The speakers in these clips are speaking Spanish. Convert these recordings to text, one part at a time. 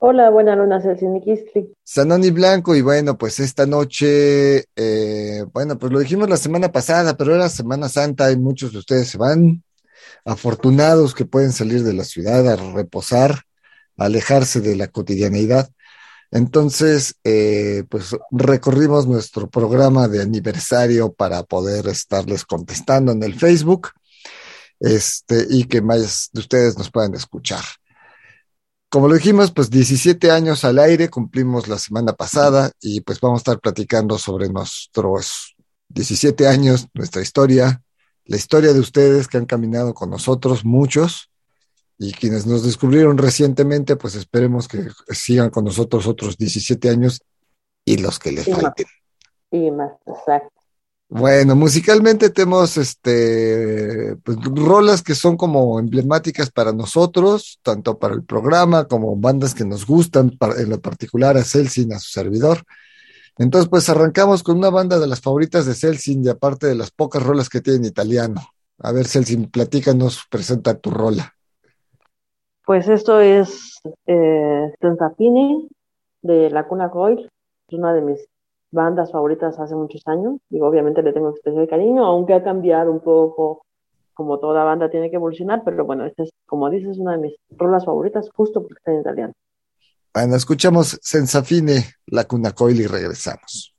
Hola, buena luna, Celsinikistli. Sanoni Blanco, y bueno, pues esta noche, eh, bueno, pues lo dijimos la semana pasada, pero era Semana Santa y muchos de ustedes se van, afortunados que pueden salir de la ciudad a reposar, a alejarse de la cotidianeidad. Entonces, eh, pues recorrimos nuestro programa de aniversario para poder estarles contestando en el Facebook este, y que más de ustedes nos puedan escuchar. Como lo dijimos, pues 17 años al aire cumplimos la semana pasada y pues vamos a estar platicando sobre nuestros 17 años, nuestra historia, la historia de ustedes que han caminado con nosotros, muchos, y quienes nos descubrieron recientemente, pues esperemos que sigan con nosotros otros 17 años y los que les Y falten. Y más, exacto. Bueno, musicalmente tenemos este pues, rolas que son como emblemáticas para nosotros, tanto para el programa como bandas que nos gustan, en lo particular a Celsin, a su servidor. Entonces, pues arrancamos con una banda de las favoritas de Celsin, y aparte de las pocas rolas que tiene en italiano. A ver, Celsin, platícanos, presenta tu rola. Pues esto es eh, Tenzapini de La Cuna Coil. Es una de mis bandas favoritas hace muchos años. Digo, obviamente le tengo especial cariño, aunque ha cambiado un poco, como toda banda tiene que evolucionar, pero bueno, esta es, como dices, una de mis rolas favoritas justo porque está en italiano. Bueno, escuchamos Sensafine, La Cuna Coil y regresamos.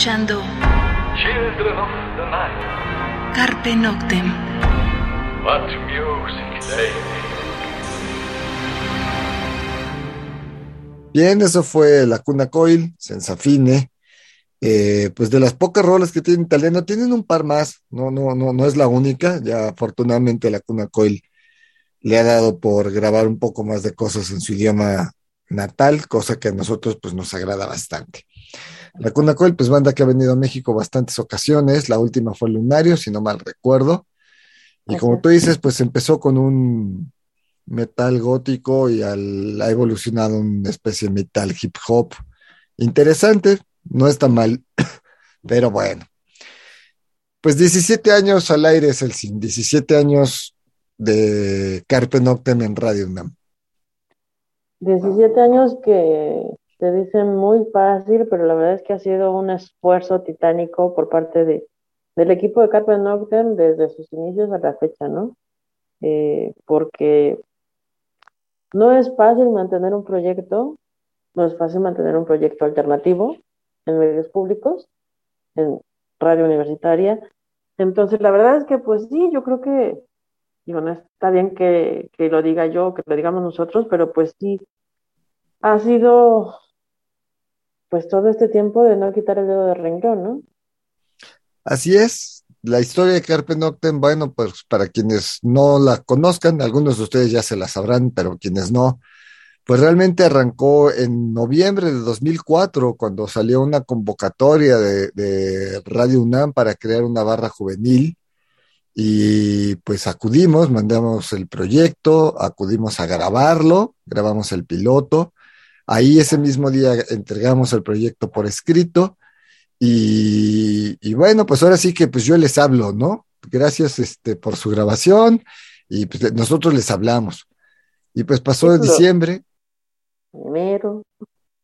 Escuchando Children of the night, Carpe Noctem. what music they. Bien, eso fue La Cuna Coil, Sensafine. Eh, pues de las pocas rolas que tiene italiano, tienen un par más, no, no, no, no es la única, ya afortunadamente La Cuna Coil le ha dado por grabar un poco más de cosas en su idioma natal, cosa que a nosotros pues nos agrada bastante. La Cuna Coil, pues banda que ha venido a México bastantes ocasiones, la última fue Lunario, si no mal recuerdo, y como tú dices, pues empezó con un metal gótico y al- ha evolucionado una especie de metal hip hop. Interesante, no está mal, pero bueno. Pues 17 años al aire es el sin, 17 años de Carpe Noctem en Radio UNAM. 17 años que te dicen muy fácil, pero la verdad es que ha sido un esfuerzo titánico por parte de, del equipo de Carpe Noctem desde sus inicios a la fecha, ¿no? Eh, porque no es fácil mantener un proyecto, no es fácil mantener un proyecto alternativo en medios públicos, en radio universitaria. Entonces, la verdad es que, pues sí, yo creo que, digo, no está bien que, que lo diga yo, que lo digamos nosotros, pero pues sí, ha sido, pues todo este tiempo de no quitar el dedo de renglón, ¿no? Así es, la historia de Carpe Noctem, bueno, pues para quienes no la conozcan, algunos de ustedes ya se la sabrán, pero quienes no, pues realmente arrancó en noviembre de 2004, cuando salió una convocatoria de Radio UNAM para crear una barra juvenil. Y pues acudimos, mandamos el proyecto, acudimos a grabarlo, grabamos el piloto. Ahí ese mismo día entregamos el proyecto por escrito. Y, y bueno, pues ahora sí que pues yo les hablo, ¿no? Gracias este, por su grabación y pues nosotros les hablamos. Y pues pasó Título. diciembre, Enero,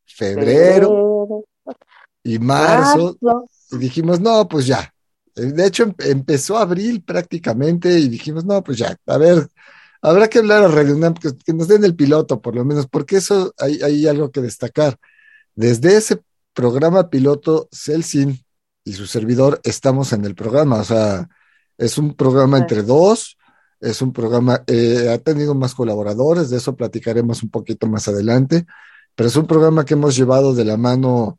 febrero febrero, y marzo marzo. y dijimos, no, pues ya. Eh, De hecho, em- empezó abril prácticamente y dijimos, no, pues ya, a ver, habrá que hablar a Radio UNAM, que, que nos den el piloto por lo menos, porque eso hay, hay algo que destacar. Desde ese programa piloto, Celsin y su servidor estamos en el programa, o sea, es un programa entre dos, es un programa, eh, ha tenido más colaboradores, de eso platicaremos un poquito más adelante, pero es un programa que hemos llevado de la mano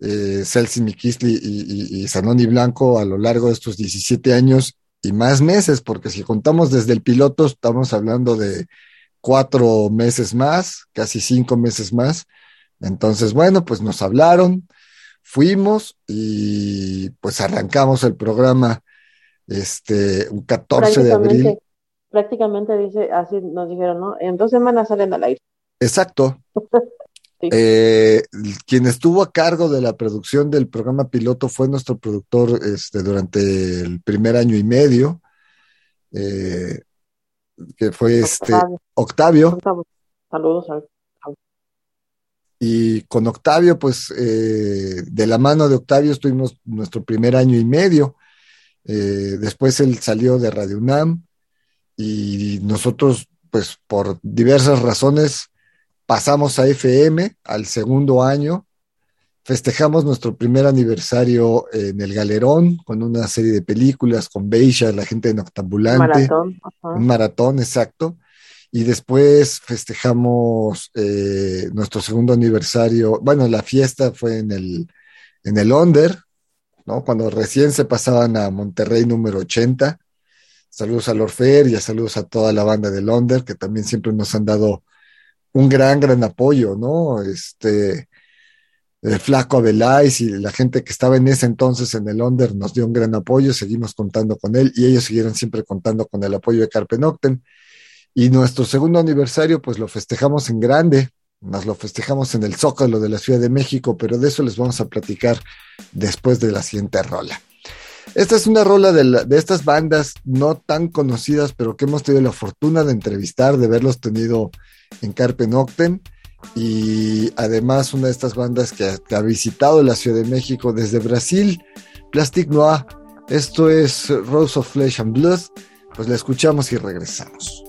eh, Celsin Mikisli y, y, y Zanoni Blanco a lo largo de estos 17 años y más meses, porque si contamos desde el piloto, estamos hablando de cuatro meses más, casi cinco meses más. Entonces, bueno, pues nos hablaron, fuimos y pues arrancamos el programa este, un 14 de abril. Prácticamente, prácticamente dice, así nos dijeron, ¿no? En dos semanas salen al aire. Exacto. Sí. Eh, quien estuvo a cargo de la producción del programa piloto fue nuestro productor este, durante el primer año y medio, eh, que fue este Octavio. Saludos al Y con Octavio, pues eh, de la mano de Octavio estuvimos nuestro primer año y medio. Después él salió de Radio UNAM y nosotros, pues por diversas razones, pasamos a FM al segundo año. Festejamos nuestro primer aniversario en el Galerón con una serie de películas con Beisha, la gente de Noctambulante maratón. Un maratón, exacto. Y después festejamos eh, nuestro segundo aniversario. Bueno, la fiesta fue en el, en el Onder, ¿no? Cuando recién se pasaban a Monterrey número 80. Saludos al Orfer y a saludos a toda la banda del Onder, que también siempre nos han dado un gran, gran apoyo, ¿no? Este, el Flaco Abeláis y la gente que estaba en ese entonces en el Onder nos dio un gran apoyo, seguimos contando con él y ellos siguieron siempre contando con el apoyo de Carpe Noctem. Y nuestro segundo aniversario, pues lo festejamos en grande, nos lo festejamos en el Zócalo de la Ciudad de México, pero de eso les vamos a platicar después de la siguiente rola. Esta es una rola de, de estas bandas no tan conocidas, pero que hemos tenido la fortuna de entrevistar, de verlos tenido en Carpe Noctem. Y además una de estas bandas que, que ha visitado la Ciudad de México desde Brasil, Plastic Noir. Esto es Rose of Flesh and Blood. Pues la escuchamos y regresamos.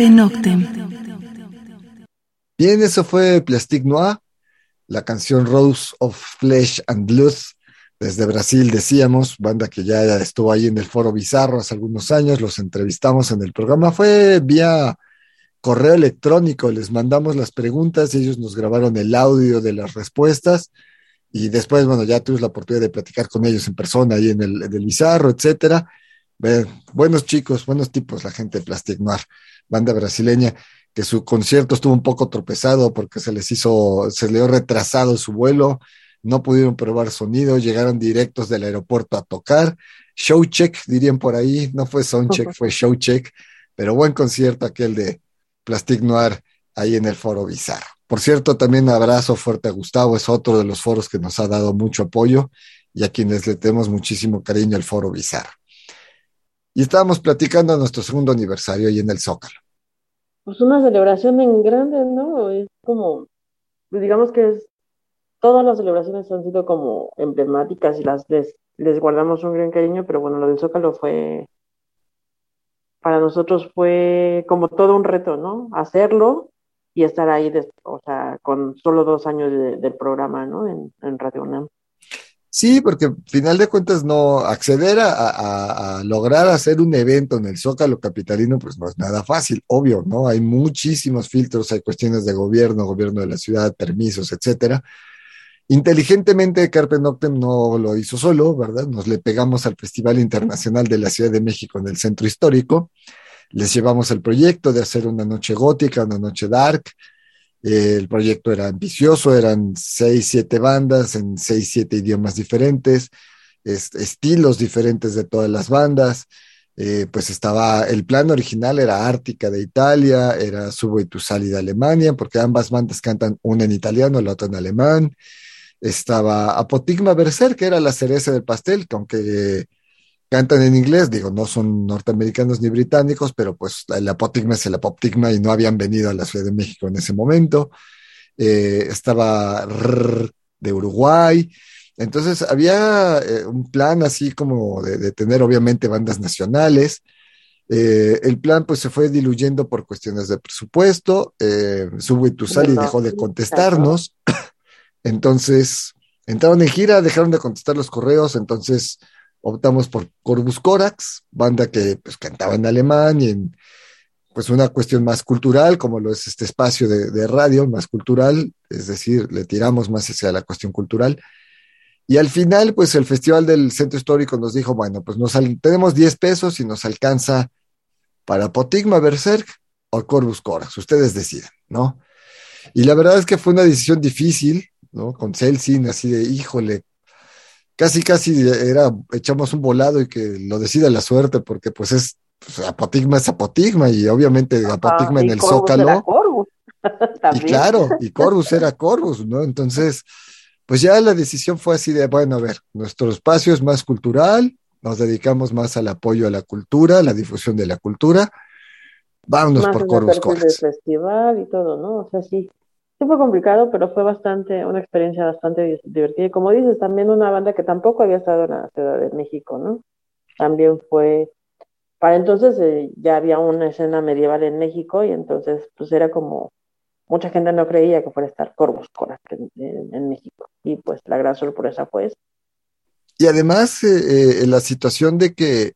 Carpe Noctem. Bien, eso fue Plastic Noir, la canción Rose of Flesh and Blood, desde Brasil, decíamos, banda que ya estuvo ahí en el Foro Bizarro hace algunos años, los entrevistamos en el programa, fue vía correo electrónico, les mandamos las preguntas, ellos nos grabaron el audio de las respuestas y después, bueno, ya tuvimos la oportunidad de platicar con ellos en persona ahí en el, Bizarro, etcétera. Buenos chicos, buenos tipos, la gente de Plastic Noir, banda brasileña, que su concierto estuvo un poco tropezado porque se les hizo, se le dio retrasado su vuelo, no pudieron probar sonido, llegaron directos del aeropuerto a tocar. Show check, dirían por ahí, no fue sound check, fue show check, pero buen concierto aquel de Plastic Noir ahí en el foro Bizarro. Por cierto, también abrazo fuerte a Gustavo, es otro de los foros que nos ha dado mucho apoyo y a quienes le tenemos muchísimo cariño al foro Bizarro. Y estábamos platicando nuestro segundo aniversario ahí en el Zócalo. Pues una celebración en grande, ¿no? Es como, pues digamos que es, todas las celebraciones han sido como emblemáticas y las les, guardamos un gran cariño, pero bueno, lo del Zócalo fue, para nosotros fue como todo un reto, ¿no? Hacerlo y estar ahí, des- o sea, con solo dos años de- del programa, ¿no? En, en Radio UNAM. Sí, porque al final de cuentas no acceder a, a- lograr hacer un evento en el Zócalo capitalino, pues no es nada fácil, obvio, ¿no? Hay muchísimos filtros, hay cuestiones de gobierno, gobierno de la ciudad, permisos, etcétera. Inteligentemente Carpe Noctem no lo hizo solo, ¿verdad? Nos le pegamos al Festival Internacional de la Ciudad de México en el Centro Histórico, les llevamos el proyecto de hacer una noche gótica, una noche dark, el proyecto era ambicioso, eran seis, siete bandas en seis, siete idiomas diferentes, est- estilos diferentes de todas las bandas. Eh, pues estaba, el plan original era Ártica de Italia, era Subo y Tusali de Alemania, porque ambas bandas cantan una en italiano, la otra en alemán. estaba Apotigma Berser, que era la cereza del pastel, que aunque cantan en inglés, digo, no son norteamericanos ni británicos, pero pues el Apotigma es el Apotigma y no habían venido a la Ciudad de México en ese momento. Eh, estaba Rrr de Uruguay. Entonces había eh, un plan así como de, de tener obviamente bandas nacionales. Eh, el plan pues se fue diluyendo por cuestiones de presupuesto. Eh, Subway to Sally Bueno, dejó de contestarnos. Entonces entraron en gira, dejaron de contestar los correos. Entonces optamos por Corvus Corax, banda que pues cantaba en alemán y en pues una cuestión más cultural, como lo es este espacio de, radio, más cultural, es decir, le tiramos más hacia la cuestión cultural. Y al final, pues el Festival del Centro Histórico nos dijo, bueno, pues nos tenemos 10 pesos y nos alcanza para Potigma Berserk o Corvus Corax, ustedes deciden, ¿no? Y la verdad es que fue una decisión difícil, ¿no? Con Celsin, así de, híjole, casi, casi era, echamos un volado y que lo decida la suerte, porque pues es, pues, Apotigma es Apotigma y obviamente Apotigma Ah, en el Corvus Zócalo. era Corvus. Y claro, y Corvus era Corvus, ¿no? Entonces, pues ya la decisión fue así de, bueno, a ver, nuestro espacio es más cultural, nos dedicamos más al apoyo a la cultura, la difusión de la cultura. Vámonos Más por Corvus Corax. festival y todo, ¿no? O sea, sí, fue complicado, pero fue bastante, una experiencia bastante di- divertida. Y como dices, también una banda que tampoco había estado en la Ciudad de México, ¿no? También fue, para entonces eh, ya había una escena medieval en México y entonces pues era como, mucha gente no creía que fuera a estar Corvus Corax en, México. Y pues la gran sorpresa fue esa. Y además, eh, eh, la situación de que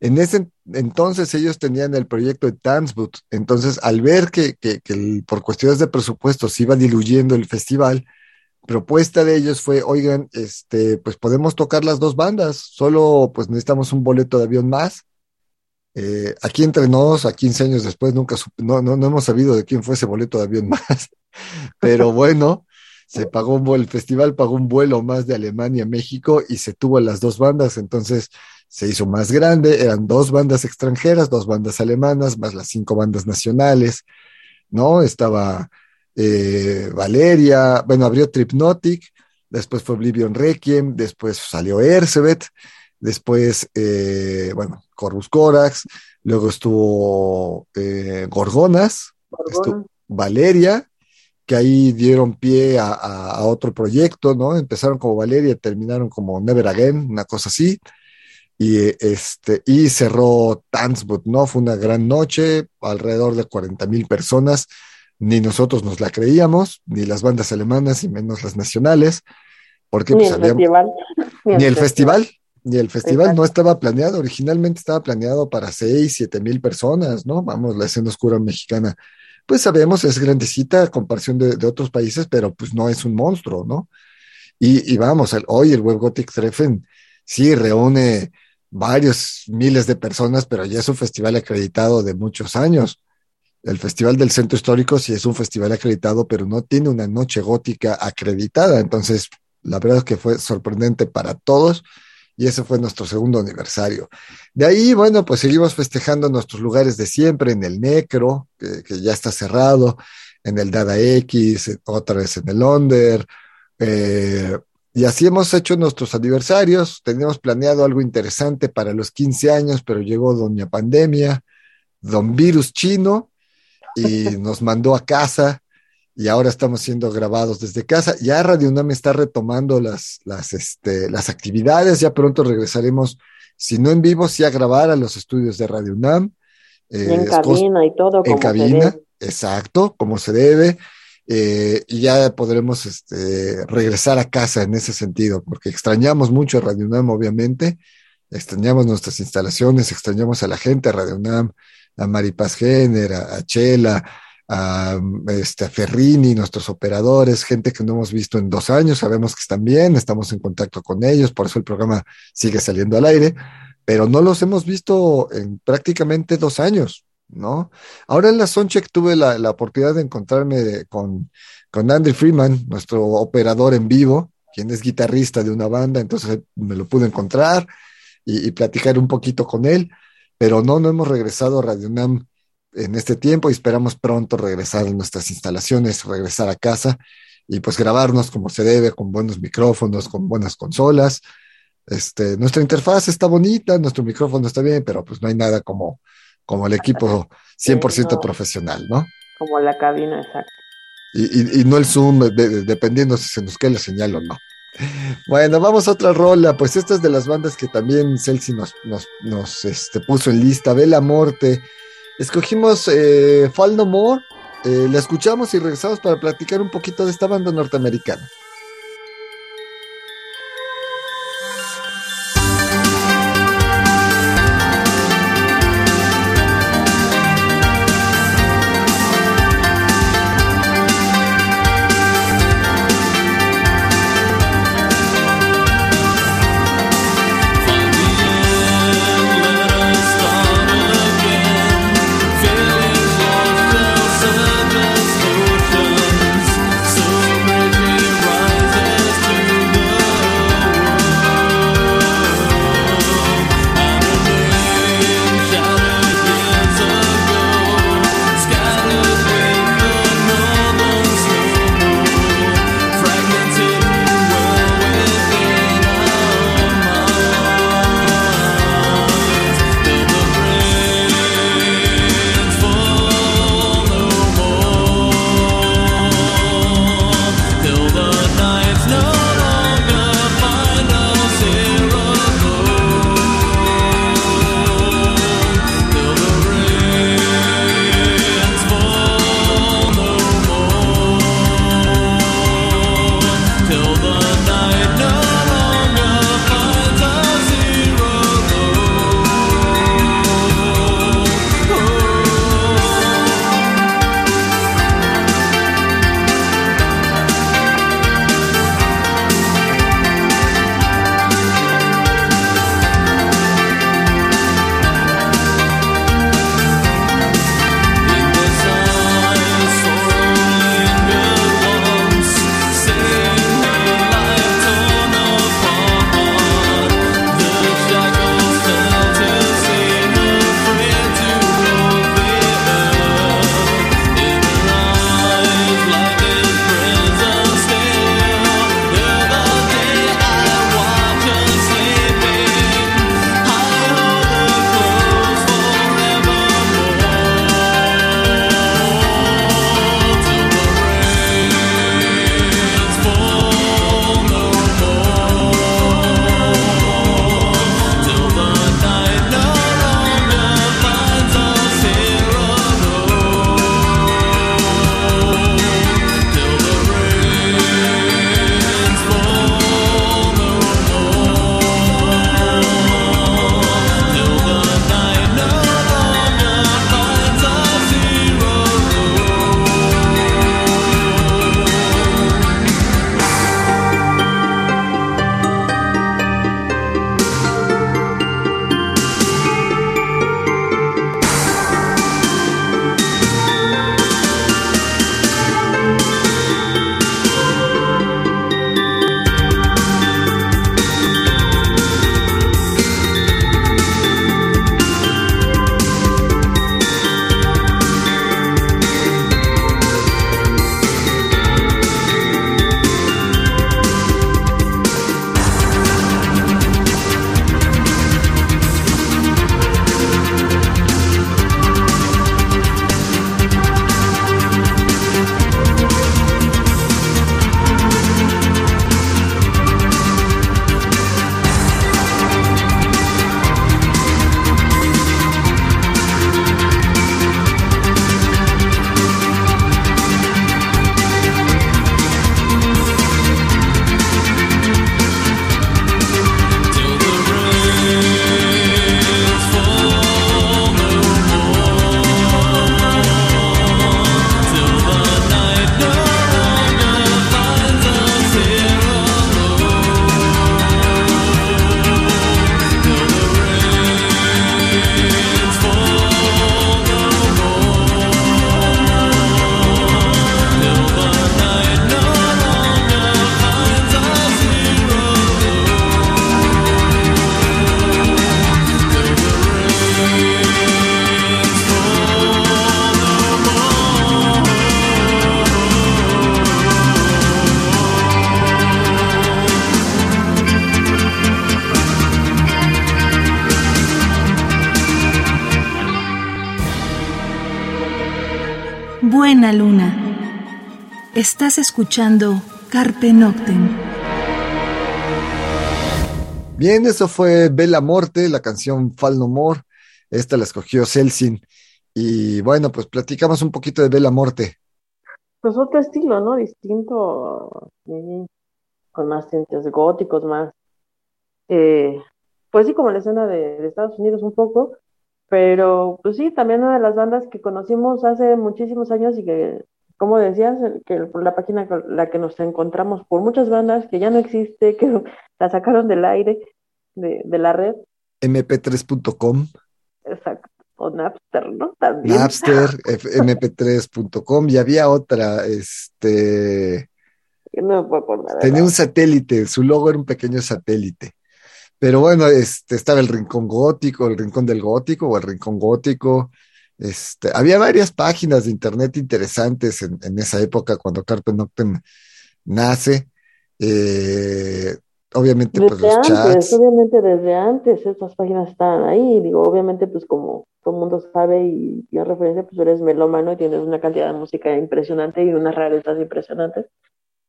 en ese entonces ellos tenían el proyecto de Tanzboot, entonces al ver que, que- por cuestiones de presupuesto se iba diluyendo el festival, propuesta de ellos fue, oigan, este, pues podemos tocar las dos bandas, solo pues necesitamos un boleto de avión más. Eh, aquí entre nos, a 15 años después, nunca no, no, no hemos sabido de quién fue ese boleto de avión más, pero bueno, se pagó el festival pagó un vuelo más de Alemania a México y se tuvo las dos bandas, entonces se hizo más grande, eran dos bandas extranjeras, dos bandas alemanas, más las cinco bandas nacionales, ¿no? Estaba eh, Valeria, bueno, abrió Tripnotic, después fue Oblivion Requiem, después salió Ercebet, después, eh, bueno, Corvus Corax, luego estuvo eh, Gorgonas, Gorgona. Valeria, que ahí dieron pie a, a- a otro proyecto, ¿no? Empezaron como Valeria, terminaron como Never Again, una cosa así. Y, este, y cerró Tanzboot, ¿no? Fue una gran noche, alrededor de 40 mil personas. Ni nosotros nos la creíamos, ni las bandas alemanas, y menos las nacionales, porque Ni pues el habíamos- festival. ni el festival, ni el festival Exacto. no estaba planeado, originalmente estaba planeado para seis, siete mil personas, ¿no? Vamos, la escena oscura mexicana, pues sabemos, es grandecita a comparación de, de otros países, pero pues no es un monstruo, ¿no? Y, y vamos, el- hoy el Web Gothic Treffen sí reúne varios miles de personas, pero ya es un festival acreditado de muchos años. El Festival del Centro Histórico sí es un festival acreditado, pero no tiene una noche gótica acreditada. Entonces, la verdad es que fue sorprendente para todos y ese fue nuestro segundo aniversario. De ahí, bueno, pues seguimos festejando nuestros lugares de siempre, en el Necro, que, ya está cerrado, en el Dada X, otra vez en el Onder. eh, y así hemos hecho nuestros aniversarios. Teníamos planeado algo interesante para los 15 años, pero llegó Doña Pandemia, Don Virus Chino, y nos mandó a casa y ahora estamos siendo grabados desde casa. Ya Radio UNAM está retomando las, las, este, las actividades, ya pronto regresaremos, si no en vivo, sí a grabar a los estudios de Radio UNAM. Eh, en cos- cabina y todo en como cabina, exacto, como se debe. Eh, y ya podremos este, regresar a casa en ese sentido, porque extrañamos mucho a Radio UNAM, obviamente, extrañamos nuestras instalaciones, extrañamos a la gente, a Radio UNAM, a Maripaz a, a Chela, a, este, a Ferrini, nuestros operadores, gente que no hemos visto en dos años, sabemos que están bien, estamos en contacto con ellos, por eso el programa sigue saliendo al aire, pero no los hemos visto en prácticamente dos años, ¿no? Ahora en la Soundcheck tuve la, oportunidad de encontrarme con, con Andy Freeman, nuestro operador en vivo, quien es guitarrista de una banda, entonces me lo pude encontrar y, platicar un poquito con él, pero no, no hemos regresado a Radio UNAM en este tiempo y esperamos pronto regresar a nuestras instalaciones, regresar a casa y pues grabarnos como se debe, con buenos micrófonos, con buenas consolas. Este, nuestra interfaz está bonita, nuestro micrófono está bien, pero pues no hay nada como, como el equipo 100% Sí, no. profesional, ¿no? Como la cabina, exacto. Y, y- y no el zoom, de- de- dependiendo si se nos queda la señal o no. Bueno, vamos a otra rola. Pues esta es de las bandas que también Celsi nos, nos, nos, este, puso en lista. Vela Morte. Escogimos eh, Fall No More. Eh, la escuchamos y regresamos para platicar un poquito de esta banda norteamericana. Estás escuchando Carpe Noctem. Bien, eso fue Bella Morte, la canción Fal No More. Esta la escogió Celsin. Y bueno, pues platicamos un poquito de Bella Morte. Pues otro estilo, ¿no? Distinto, eh, con más tintes góticos, más, eh, pues sí, como la escena de, de Estados Unidos un poco, pero pues sí, también una de las bandas que conocimos hace muchísimos años y que, como decías, que la página con la que nos encontramos por muchas bandas que ya no existe, que la sacaron del aire, de, de la red, mp3.com, exacto, o Napster, ¿no? También. Napster, F- mp3.com y había otra, este, no me puedo acordar. tenía un satélite, su logo era un pequeño satélite. Pero bueno, este, estaba el Rincón Gótico, el Rincón del Gótico o el Rincón Gótico. Este, había varias páginas de internet interesantes en, en esa época cuando Carpe Noctem nace. Eh, obviamente, pues Desde los antes, chats. obviamente desde antes estas páginas estaban ahí, digo, obviamente pues como todo el mundo sabe y tiene referencia, pues eres melómano y tienes una cantidad de música impresionante y unas rarezas impresionantes,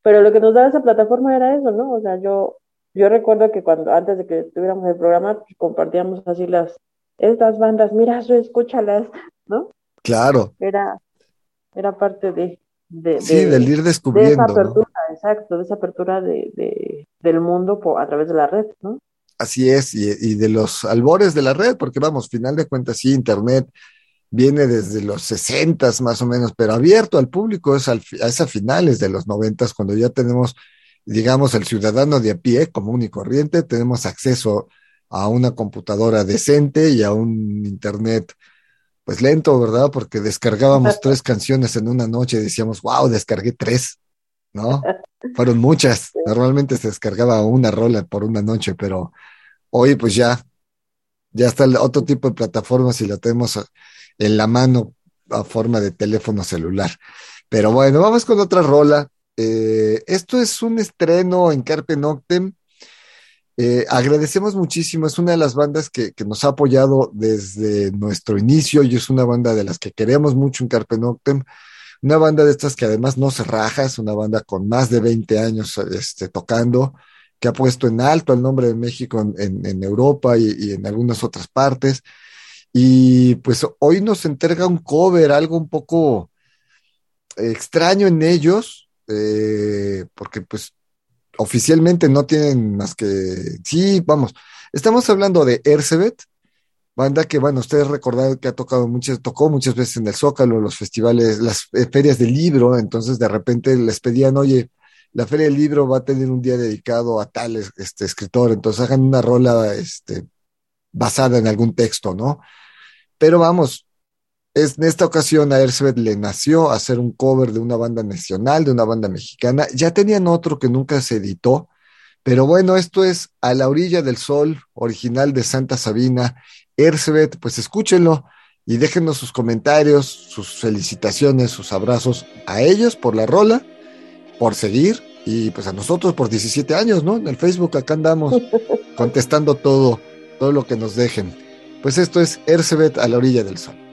pero lo que nos daba esa plataforma era eso, ¿no? O sea, yo, yo recuerdo que cuando, antes de que tuviéramos el programa, pues, compartíamos así las, estas bandas, mira, escúchalas, ¿no? Claro, Era, era parte de, de, sí, de- del ir de esa descubriendo, ¿no? apertura, exacto, de esa apertura de, de, del mundo por, a través de la red, ¿no? Así es, y, y de los albores de la red, porque vamos, final de cuentas, sí, Internet viene desde los 60 más o menos, pero abierto al público es, al, es a finales de los 90 cuando ya tenemos, digamos, el ciudadano de a pie, común y corriente, tenemos acceso a una computadora decente y a un Internet, pues lento, ¿verdad? Porque descargábamos tres canciones en una noche y decíamos, wow, descargué tres, ¿no? Fueron muchas, normalmente se descargaba una rola por una noche, pero hoy pues ya, ya está el otro tipo de plataformas y la tenemos a- en la mano a forma de teléfono celular. Pero bueno, vamos con otra rola. Eh, esto es un estreno en Carpe Noctem. Eh, agradecemos muchísimo, es una de las bandas que, que nos ha apoyado desde nuestro inicio y es una banda de las que queremos mucho en Carpe Noctem. Una banda de estas que además no se raja, es una banda con más de 20 años este, tocando, que ha puesto en alto el nombre de México en, en- Europa y, y en algunas otras partes. Y pues hoy nos entrega un cover, algo un poco extraño en ellos, eh, porque pues oficialmente no tienen más que, sí, vamos, estamos hablando de Ercebet, banda que, bueno, ustedes recordaron que ha tocado muchas, tocó muchas veces en el Zócalo, los festivales, las eh, ferias del libro, entonces de repente les pedían, oye, la feria del libro va a tener un día dedicado a tal es- este, escritor, entonces hagan una rola este, basada en algún texto, ¿no? Pero vamos, es, en esta ocasión a Ercebet le nació hacer un cover de una banda nacional, de una banda mexicana. Ya tenían otro que nunca se editó, pero bueno, esto es A la orilla del sol, original de Santa Sabina. Ercebet, pues escúchenlo y déjenos sus comentarios, sus felicitaciones, sus abrazos a ellos por la rola, por seguir y pues a nosotros por 17 años, ¿no? En el Facebook acá andamos contestando todo, todo lo que nos dejen. Pues esto es Ercebet a la orilla del sol.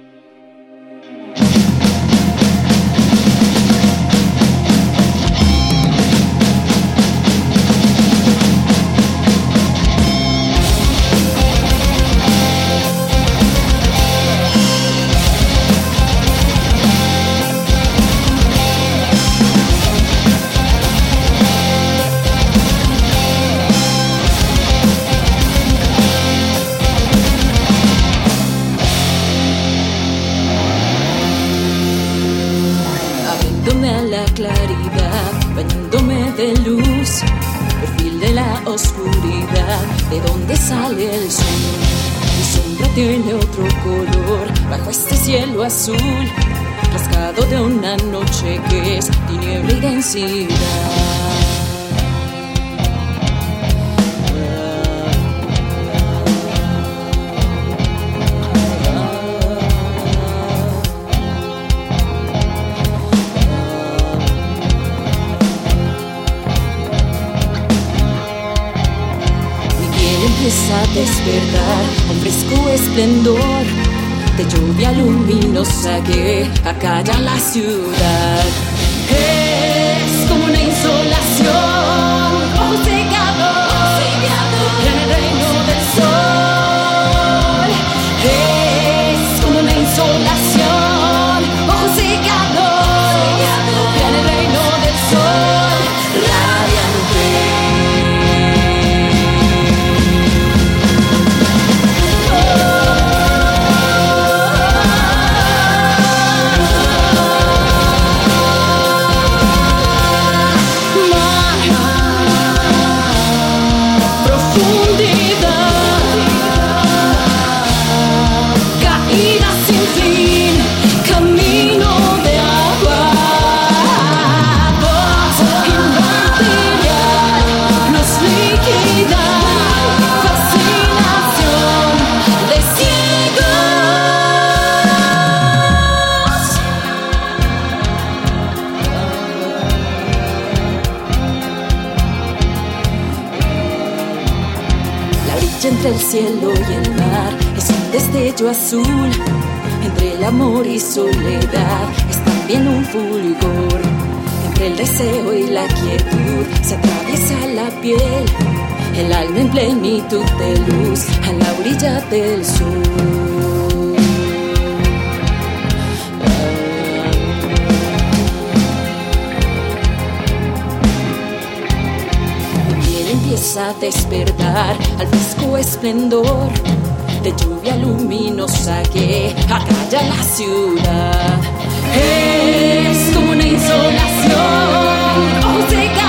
Cielo y el mar es un destello azul. Entre el amor y soledad es también un fulgor. Entre el deseo y la quietud se atraviesa la piel. El alma en plenitud de luz a la orilla del sur. Empieza a despertar al fresco esplendor de lluvia luminosa que acalla la ciudad. Es una insolación, ojo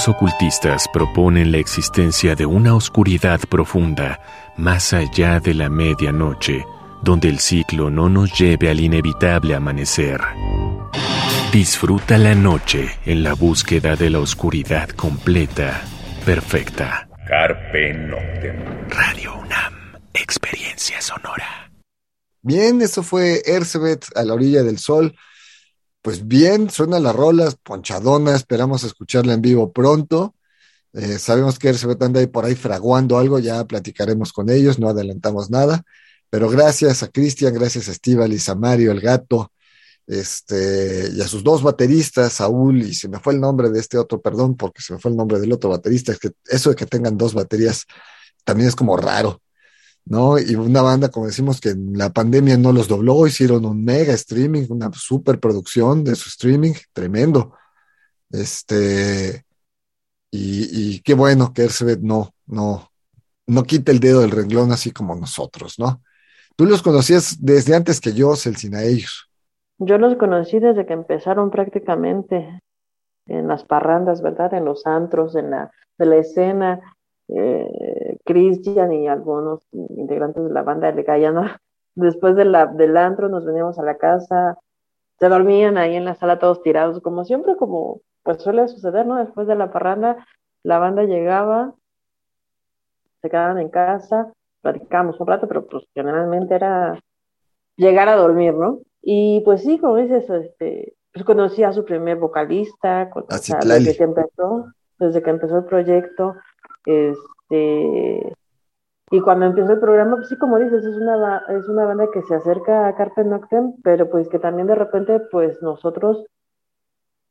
Algunos ocultistas proponen la existencia de una oscuridad profunda más allá de la medianoche, donde el ciclo no nos lleve al inevitable amanecer. Disfruta la noche en la búsqueda de la oscuridad completa, perfecta. Carpe Noctem. Radio UNAM, experiencia sonora. Bien, eso fue Ercebet a la orilla del sol. Pues bien, suenan las rolas, ponchadona, esperamos escucharla en vivo pronto. Eh, sabemos que Ercebet anda ahí por ahí fraguando algo, ya platicaremos con ellos, no adelantamos nada. Pero gracias a Cristian, gracias a Estíbaliz, a Mario, el gato, este, y a sus dos bateristas, Saúl, y se me fue el nombre de este otro, perdón, porque se me fue el nombre del otro baterista, es que eso de que tengan dos baterías también es como raro. ¿No? Y una banda, como decimos, que en la pandemia no los dobló, hicieron un mega streaming, una super producción de su streaming, tremendo. Este, y, qué bueno que Ersebet no, no, no quite el dedo del renglón así como nosotros, ¿no? Tú los conocías desde antes que yo, Celsin, a ellos. Yo los conocí desde que empezaron prácticamente en las parrandas, ¿verdad? En los antros, en la, de la escena. Eh, Cristian y algunos integrantes de la banda de Guyana. Después de la, del antro nos veníamos a la casa, se dormían ahí en la sala todos tirados, como siempre, como pues suele suceder, ¿no? Después de la parranda, la banda llegaba, se quedaban en casa, platicábamos un rato, pero pues generalmente era llegar a dormir, ¿no? Y pues sí, como dices, este, pues conocí a su primer vocalista, con- o sea, desde que empezó, desde que empezó el proyecto, este, y cuando empezó el programa, pues sí, como dices, es una, es una banda que se acerca a Carpe Noctem, pero pues que también de repente, pues nosotros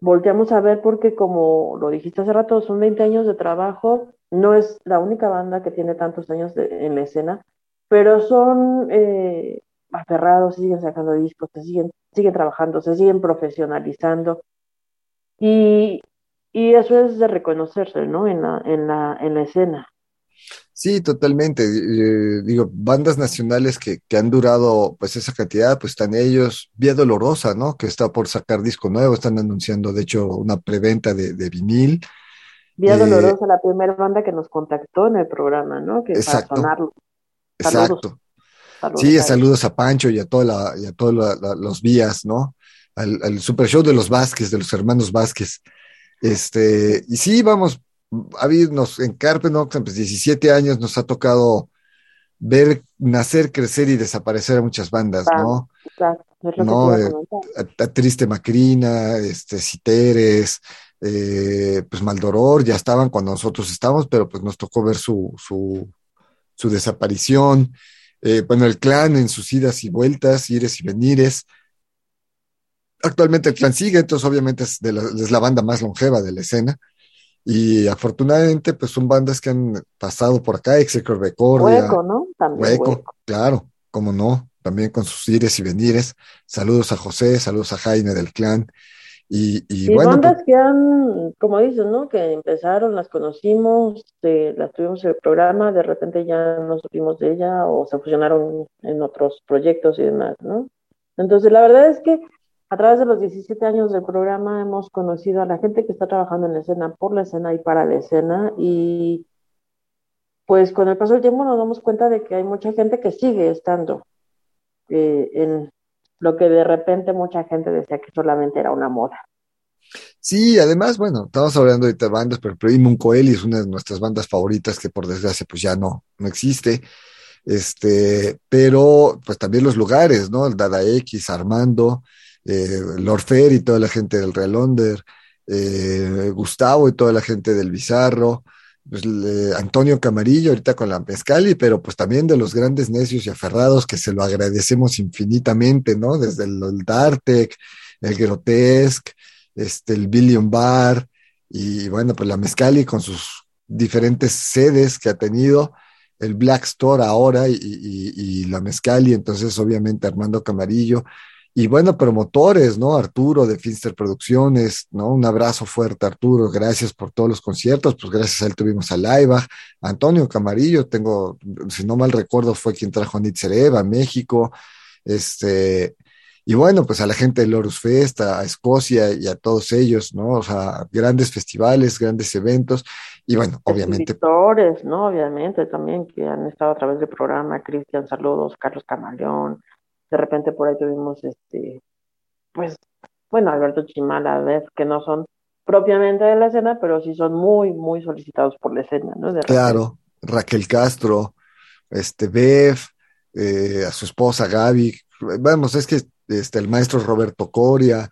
volteamos a ver porque como lo dijiste hace rato, son 20 años de trabajo, no es la única banda que tiene tantos años de- en la escena, pero son eh, aferrados, siguen sacando discos, se siguen, siguen trabajando, se siguen profesionalizando. Y, y eso es de reconocerse, ¿no? En la, en la, en la escena. Sí, totalmente. Eh, digo, bandas nacionales que, que han durado pues esa cantidad, pues están ellos, Vía Dolorosa, ¿no? Que está por sacar disco nuevo, están anunciando de hecho una preventa de, de vinil. Vía Eh, Dolorosa, la primera banda que nos contactó en el programa, ¿no? Que Exacto. para sonarlo. Saludos. Exacto. Saludos Sí, a saludos a Pancho y a toda la, y a todos los vías, ¿no? Al, al super show de los Vázquez, de los hermanos Vázquez. Este, y sí, vamos, a vernos en Carpe Noctem, pues 17 años nos ha tocado ver nacer, crecer y desaparecer a muchas bandas, ¿no? Es lo No, que te iba a comentar. a, a Triste Macrina, este, Citeres, eh, pues Maldoror, ya estaban cuando nosotros estábamos, pero pues nos tocó ver su, su, su desaparición. Eh, bueno, el clan en sus idas y vueltas, ires y venires. Actualmente el clan sigue, entonces obviamente es, de la, es la banda más longeva de la escena. Y afortunadamente, pues son bandas que han pasado por acá, Execor Becordia, Hueco, ¿no? También Hueco, hueco. claro, cómo no, también con sus ires y venires. Saludos a José, saludos a Jaime del clan. Y, y Y bueno, bandas pues, que han, como dices, ¿no? Que empezaron, las conocimos, eh, las tuvimos en el programa, de repente ya no supimos de ella o se fusionaron en otros proyectos y demás, ¿no? Entonces, la verdad es que a través de los 17 años del programa hemos conocido a la gente que está trabajando en la escena, por la escena y para la escena y pues con el paso del tiempo nos damos cuenta de que hay mucha gente que sigue estando eh, en lo que de repente mucha gente decía que solamente era una moda. sí, además, bueno, estamos hablando de bandas, pero Primo Coeli es una de nuestras bandas favoritas que por desgracia pues ya no, no existe. Este, pero pues también los lugares, ¿no? El Dada X, Armando, eh, Lord Fair y toda la gente del Real Under, eh, Gustavo y toda la gente del Bizarro, pues, Antonio Camarillo ahorita con la Mezcali, pero pues también de los grandes necios y aferrados que se lo agradecemos infinitamente, ¿no? Desde el, el Dartec, el Grotesque, este, el Billion Bar y bueno, pues la Mezcali con sus diferentes sedes que ha tenido el Black Store ahora y- y la Mezcali, entonces obviamente Armando Camarillo, y bueno, promotores, ¿no? Arturo de Finster Producciones, ¿no? Un abrazo fuerte, Arturo, gracias por todos los conciertos, pues gracias a él tuvimos a Laibach, Antonio Camarillo, tengo, si no mal recuerdo, fue quien trajo a Nitzereva a México, este, y bueno, pues a la gente de Lorus Fest, a Escocia y a todos ellos, ¿no? O sea, grandes festivales, grandes eventos, y bueno, obviamente Escritores, ¿no? Obviamente también que han estado a través del programa, Cristian, saludos, Carlos Camaleón, de repente por ahí tuvimos este, pues, bueno, Alberto Chimala, ver, que no son propiamente de la escena, pero sí son muy, muy solicitados por la escena, ¿no? Claro, Raquel Castro, este Bev, eh, a su esposa Gaby, vamos, es que este, el maestro Roberto Coria,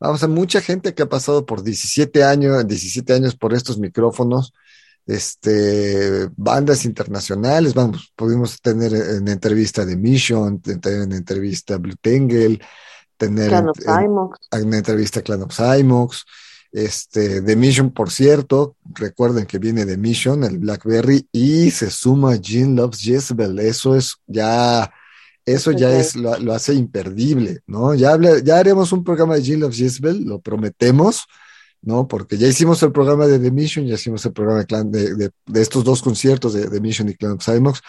vamos, a mucha gente que ha pasado por 17 años, 17 años por estos micrófonos, este, bandas internacionales, vamos, pudimos tener en entrevista de Mission, tener en entrevista Blue Tangle, tener Clan en- of en- Simox, en una entrevista Clan of Simox, Este, The Mission, por cierto, recuerden que viene The Mission, el Blackberry, y se suma Jean Loves Jezebel. Eso es ya, eso ya es, lo, lo hace imperdible, ¿no? Ya, habla- ya haremos un programa de Jean Loves Jezebel, lo prometemos, ¿no? Porque ya hicimos el programa de The Mission, ya hicimos el programa de, Clan- de, de- estos dos conciertos de The Mission y Clan of Cymox,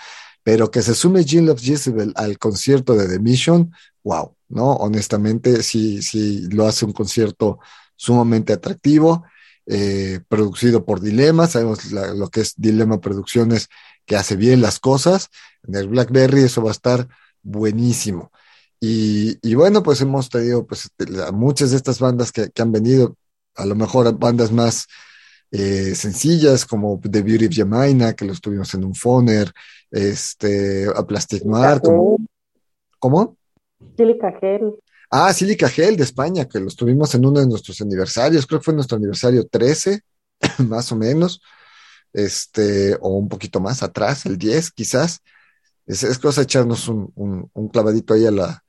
pero que se sume Jean Loves Jezebel al concierto de The Mission, wow, ¿no? Honestamente, sí, sí, lo hace un concierto sumamente atractivo, eh, producido por Dilema, sabemos lo que es Dilema Producciones, que hace bien las cosas, en el Blackberry eso va a estar buenísimo. Y, y bueno, pues hemos tenido pues, la- muchas de estas bandas que, que han venido, a lo mejor bandas más eh, sencillas como The Beauty of Jemina, que los tuvimos en un Foner, este, a Plastic Mar, como, ¿cómo? Silica Gel. Ah, Silica Gel de España, que los tuvimos en uno de nuestros aniversarios, creo que fue nuestro aniversario 13, más o menos, este, o un poquito más atrás, el 10 quizás. Es, es cosa de echarnos un, un- un clavadito ahí a la,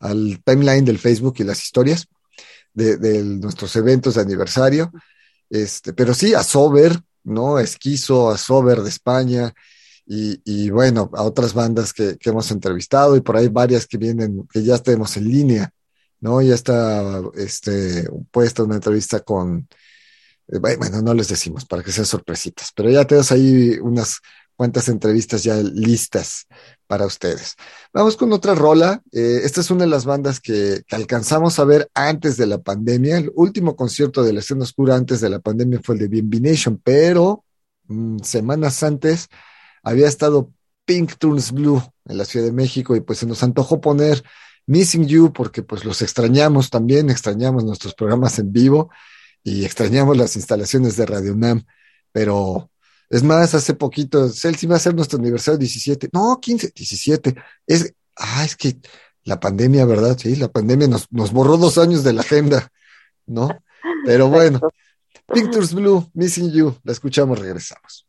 al timeline del Facebook y las historias de, de nuestros eventos de aniversario. Este, pero sí, a Sober, ¿no? Esquizo, a Sober de España, y, y bueno, a otras bandas que, que hemos entrevistado, y por ahí varias que vienen, que ya tenemos en línea, ¿no? Ya está este, puesta una entrevista con, eh, bueno, no les decimos para que sean sorpresitas, pero ya tenemos ahí unas cuantas entrevistas ya listas para ustedes. Vamos con otra rola. Eh, esta es una de las bandas que, alcanzamos a ver antes de la pandemia. El último concierto de la escena oscura antes de la pandemia fue el de BNB Nation, pero mm, semanas antes había estado Pink Turns Blue en la Ciudad de México y pues se nos antojó poner Missing You porque pues los extrañamos también, extrañamos nuestros programas en vivo y extrañamos las instalaciones de Radio UNAM, pero es más, hace poquito, Celsi va a ser nuestro aniversario 17, no, 15, 17, es, ah, es que la pandemia, ¿verdad? Sí, la pandemia nos, nos borró dos años de la agenda, ¿no? Pero bueno, Pictures Blue, Missing You, la escuchamos, regresamos.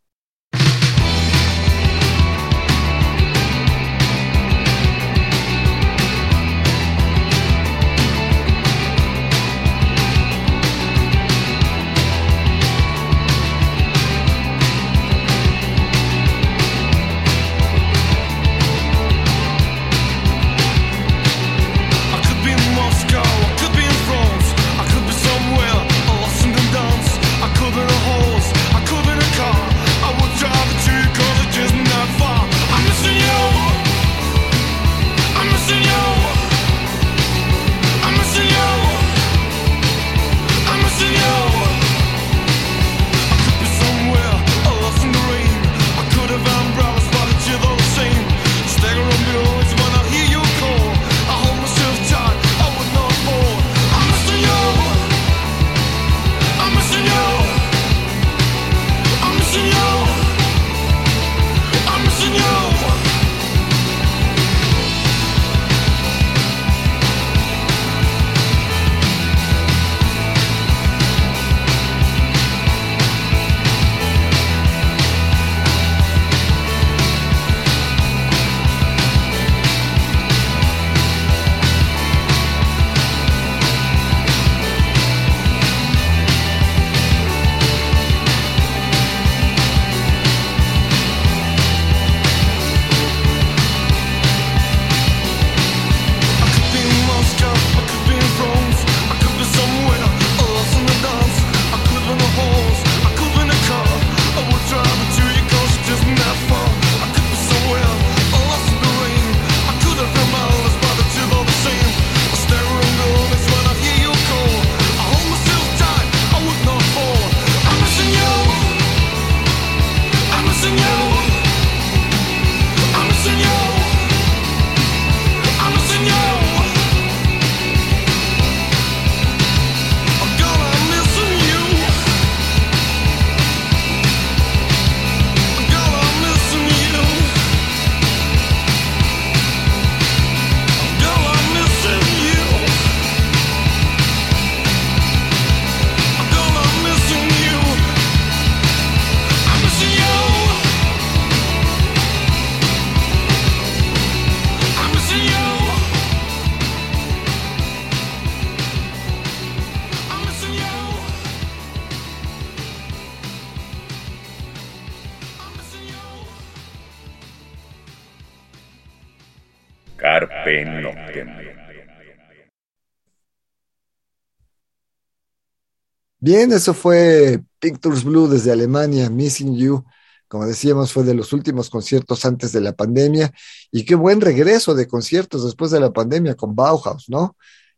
Bien, eso fue Pictures Blue desde Alemania, Missing You. Como decíamos, fue de los últimos conciertos antes de la pandemia. Y qué buen regreso de conciertos después de la pandemia con Bauhaus, ¿no?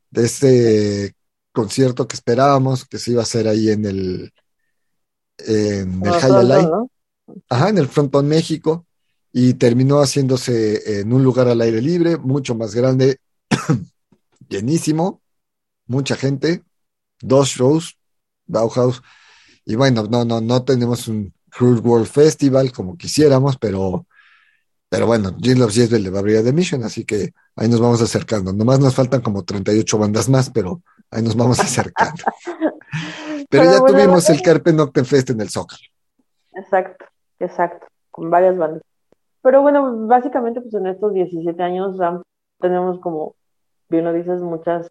De este concierto que esperábamos que se iba a hacer ahí en el, en el. Ajá, en el Frontón México y terminó haciéndose en un lugar al aire libre, mucho más grande, llenísimo, mucha gente, dos shows, Bauhaus, y bueno, no, no, no tenemos un Cruise World Festival como quisiéramos, pero, pero bueno, Gin Loves Jezebel le va a abrir a The Mission, así que ahí nos vamos acercando. Nomás nos faltan como 38 bandas más, pero ahí nos vamos acercando. Pero, Pero ya bueno, tuvimos la- el Carpe Noctem Fest en el Zócalo. Exacto, exacto, con varias bandas. Pero bueno, básicamente pues en estos 17 años ya tenemos como, bien lo dices, muchas,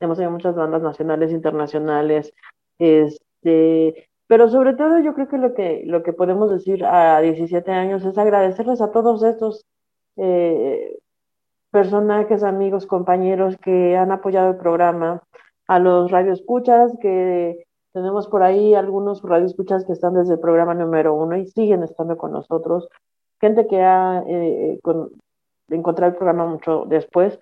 hemos tenido muchas bandas nacionales, internacionales, este, pero sobre todo yo creo que lo que, lo que podemos decir a 17 años es agradecerles a todos estos eh, personajes, amigos, compañeros que han apoyado el programa, a los radioescuchas que tenemos por ahí algunos radioescuchas que están desde el programa número uno y siguen estando con nosotros. Gente que ha eh, con- encontrado el programa mucho después.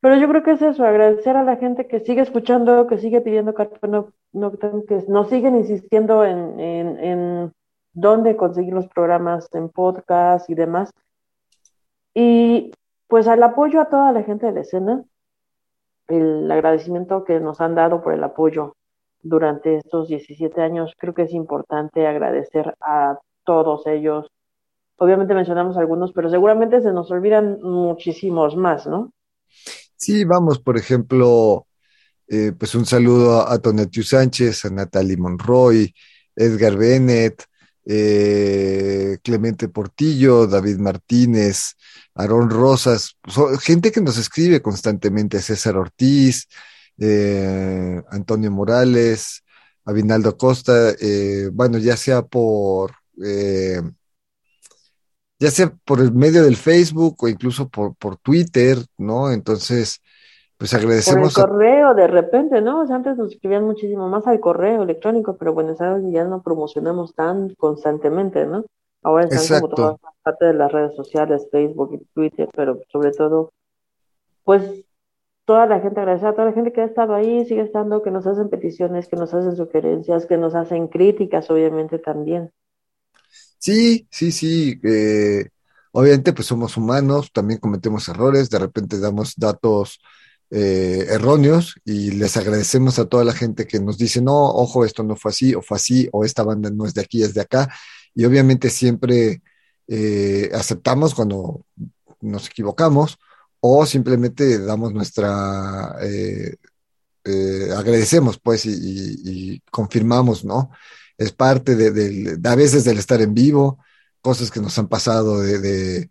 Pero yo creo que es eso, agradecer a la gente que sigue escuchando, que sigue pidiendo Noc- Noctem, que nos siguen insistiendo en, en, en dónde conseguir los programas en podcast y demás. Y pues al apoyo a toda la gente de la escena, el agradecimiento que nos han dado por el apoyo durante estos 17 años, creo que es importante agradecer a todos ellos. Obviamente mencionamos algunos, pero seguramente se nos olvidan muchísimos más, ¿no? Sí, vamos, por ejemplo, eh, pues un saludo a, a Sánchez, a Natalie Monroy, Edgar Bennett, eh, Clemente Portillo, David Martínez, Aarón Rosas, gente que nos escribe constantemente, César Ortiz, eh, Antonio Morales, Abinaldo Costa, bueno, ya sea por, ya sea por el medio del Facebook o incluso por, por Twitter, ¿no? Entonces, pues Por el agradecemos a correo de repente, ¿no? O sea, antes nos escribían muchísimo más al correo electrónico, pero bueno, es algo que ya no promocionamos tan constantemente, ¿no? Ahora están como Exacto. todas las parte de las redes sociales, Facebook y Twitter, pero sobre todo, pues toda la gente, agradecer a toda la gente que ha estado ahí, sigue estando, que nos hacen peticiones, que nos hacen sugerencias, que nos hacen críticas, obviamente también. Sí, sí, sí. eh, obviamente, pues somos humanos, también cometemos errores, de repente damos datos eh, erróneos y les agradecemos a toda la gente que nos dice, no, ojo, esto no fue así, o fue así, o esta banda no es de aquí, es de acá. Y obviamente siempre eh, aceptamos cuando nos equivocamos o simplemente damos nuestra, eh, agradecemos pues y confirmamos, ¿no? Es parte de, de a veces del estar en vivo, cosas que nos han pasado de, de,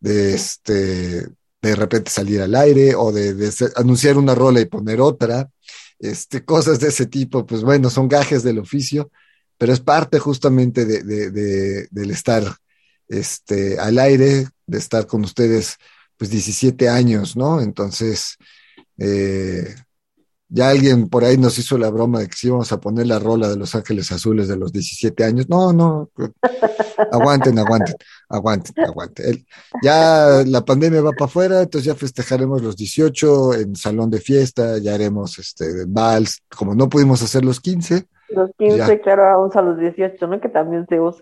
de, este, de repente salir al aire o de, anunciar una rola y poner otra, este, cosas de ese tipo, pues bueno, son gajes del oficio, pero es parte justamente de, de- de- del estar este, al aire, de estar con ustedes pues 17 años, ¿no? Entonces, eh, ya alguien por ahí nos hizo la broma de que si íbamos a poner la rola de Los Ángeles Azules de los 17 años. No, no, aguanten, aguanten, aguanten, aguanten. Ya la pandemia va para afuera, entonces ya festejaremos los 18 en salón de fiesta, ya haremos este vals, como no pudimos hacer los 15, Los 15, Ya. claro, aún a los 18, ¿no? Que también se usa.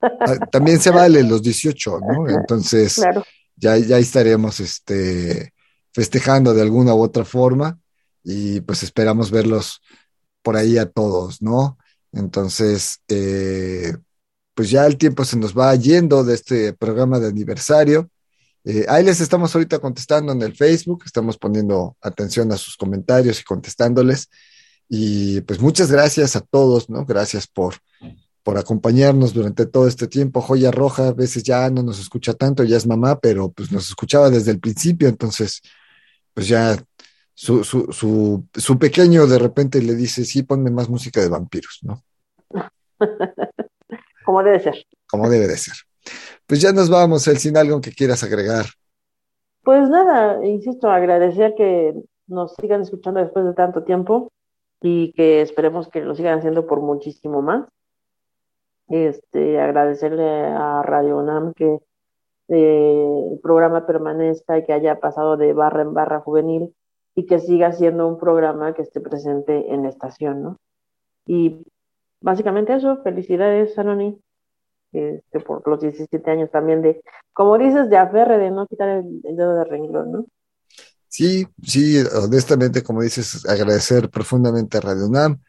ah, también se vale los 18, ¿no? Entonces, Claro. ya, ya estaremos este, festejando de alguna u otra forma y pues esperamos verlos por ahí a todos, ¿no? Entonces, eh, pues ya el tiempo se nos va yendo de este programa de aniversario. Eh, ahí les estamos ahorita contestando en el Facebook, estamos poniendo atención a sus comentarios y contestándoles. Y pues muchas gracias a todos, ¿no? Gracias por, por acompañarnos durante todo este tiempo. Joya Roja a veces ya no nos escucha tanto, ya es mamá, pero pues nos escuchaba desde el principio, entonces pues ya su, su, su, su pequeño de repente le dice, sí, ponme más música de vampiros, ¿no? Como debe ser. Como debe de ser. Pues ya nos vamos, El, sin algo que quieras agregar. Pues nada, insisto, agradecer que nos sigan escuchando después de tanto tiempo y que esperemos que lo sigan haciendo por muchísimo más. Este, agradecerle a Radio UNAM que eh, el programa permanezca y que haya pasado de barra en barra juvenil y que siga siendo un programa que esté presente en la estación, ¿no? Y básicamente eso, felicidades, Anoni, este, por los 17 años también de, como dices, de aferre, de no quitar el, dedo de renglón, ¿no? Sí, sí, honestamente, como dices, agradecer profundamente a Radio UNAM,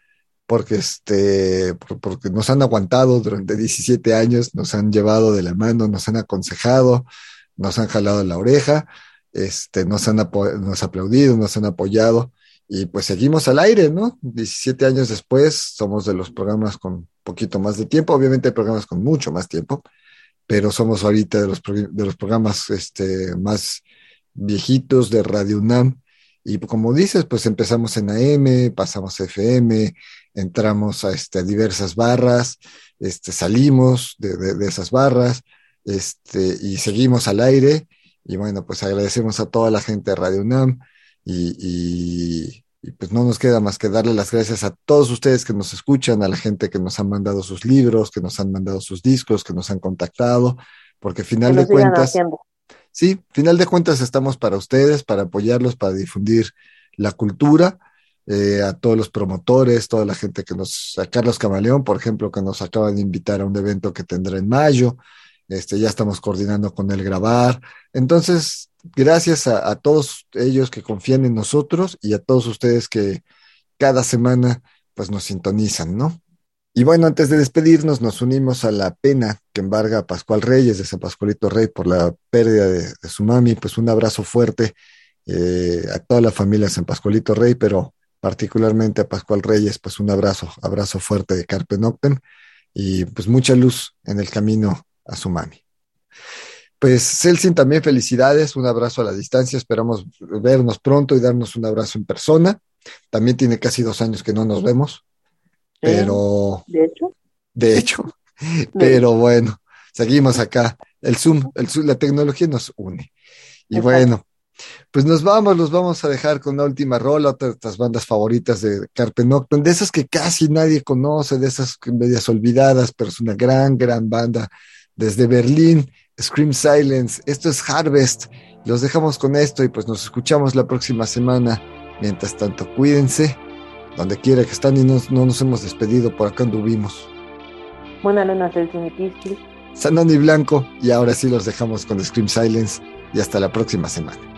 porque, este, por- porque nos han aguantado durante 17 años, nos han llevado de la mano, nos han aconsejado, nos han jalado la oreja, este, nos han nos aplaudido, nos han apoyado, y pues seguimos al aire, ¿no? 17 años después, somos de los programas con poquito más de tiempo, obviamente hay programas con mucho más tiempo, pero somos ahorita de los, de los programas este, más viejitos de Radio UNAM. Y como dices, pues empezamos en AM, pasamos a FM, entramos a este, diversas barras, este, salimos de, de- de esas barras este, y seguimos al aire. Y bueno, pues agradecemos a toda la gente de Radio UNAM y, y- y, pues no nos queda más que darle las gracias a todos ustedes que nos escuchan, a la gente que nos han mandado sus libros, que nos han mandado sus discos, que nos han contactado, porque al Que final de cuentas... Sí, final de cuentas estamos para ustedes, para apoyarlos, para difundir la cultura, eh, a todos los promotores, toda la gente que nos, a Carlos Camaleón, por ejemplo, que nos acaba de invitar a un evento que tendrá en mayo, este, ya estamos coordinando con él grabar. Entonces, gracias a, todos ellos que confían en nosotros y a todos ustedes que cada semana pues nos sintonizan, ¿no? Y bueno, antes de despedirnos, nos unimos a la pena que embarga a Pascual Reyes de San Pascualito Rey por la pérdida de, de su mami. Pues un abrazo fuerte eh, a toda la familia de San Pascualito Rey, pero particularmente a Pascual Reyes, pues un abrazo, abrazo fuerte de Carpe Noctem y pues mucha luz en el camino a su mami. Pues Celsin, también felicidades, un abrazo a la distancia, esperamos vernos pronto y darnos un abrazo en persona. También tiene casi dos años que no nos vemos, pero De hecho, de hecho, pero bueno, seguimos acá. El Zoom, el Zoom, la tecnología nos une. Y Exacto. bueno, pues nos vamos, los vamos a dejar con la última rola, otra de nuestras bandas favoritas de Carpe Noctem, de esas que casi nadie conoce, de esas medias olvidadas, pero es una gran, gran banda. Desde Berlín, Scream Silence, esto es Harvest. Los dejamos con esto y pues nos escuchamos la próxima semana. Mientras tanto, cuídense, donde quiera que están y no, no nos hemos despedido, por acá anduvimos. buena luna, Celsin y Kiski. Sanoni Blanco y ahora sí los dejamos con Scream Silence y hasta la próxima semana.